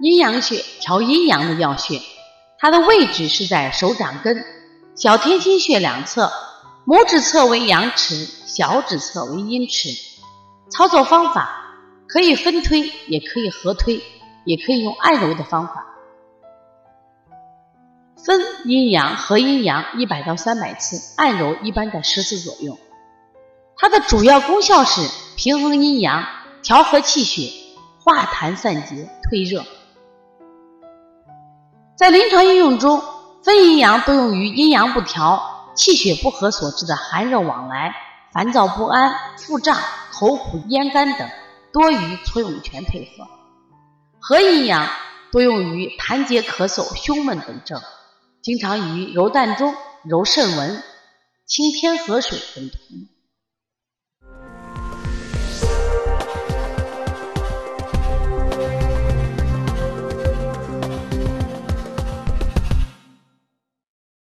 阴阳穴，调阴阳的要穴。它的位置是在手掌根、小天心穴两侧，拇指侧为阳池，小指侧为阴池。操作方法可以分推，也可以合推，也可以用按揉的方法。分阴阳和阴阳一百到三百次，按揉一般在十次左右。它的主要功效是平衡阴阳、调和气血、化痰散结、退热。在临床应用中，分阴阳多用于阴阳不调、气血不和所致的寒热往来、烦躁不安、腹胀、口苦咽干等，多与搓涌泉配合。合阴阳多用于痰结咳嗽、胸闷等症，经常与揉膻中、揉肾纹、清天河水等同。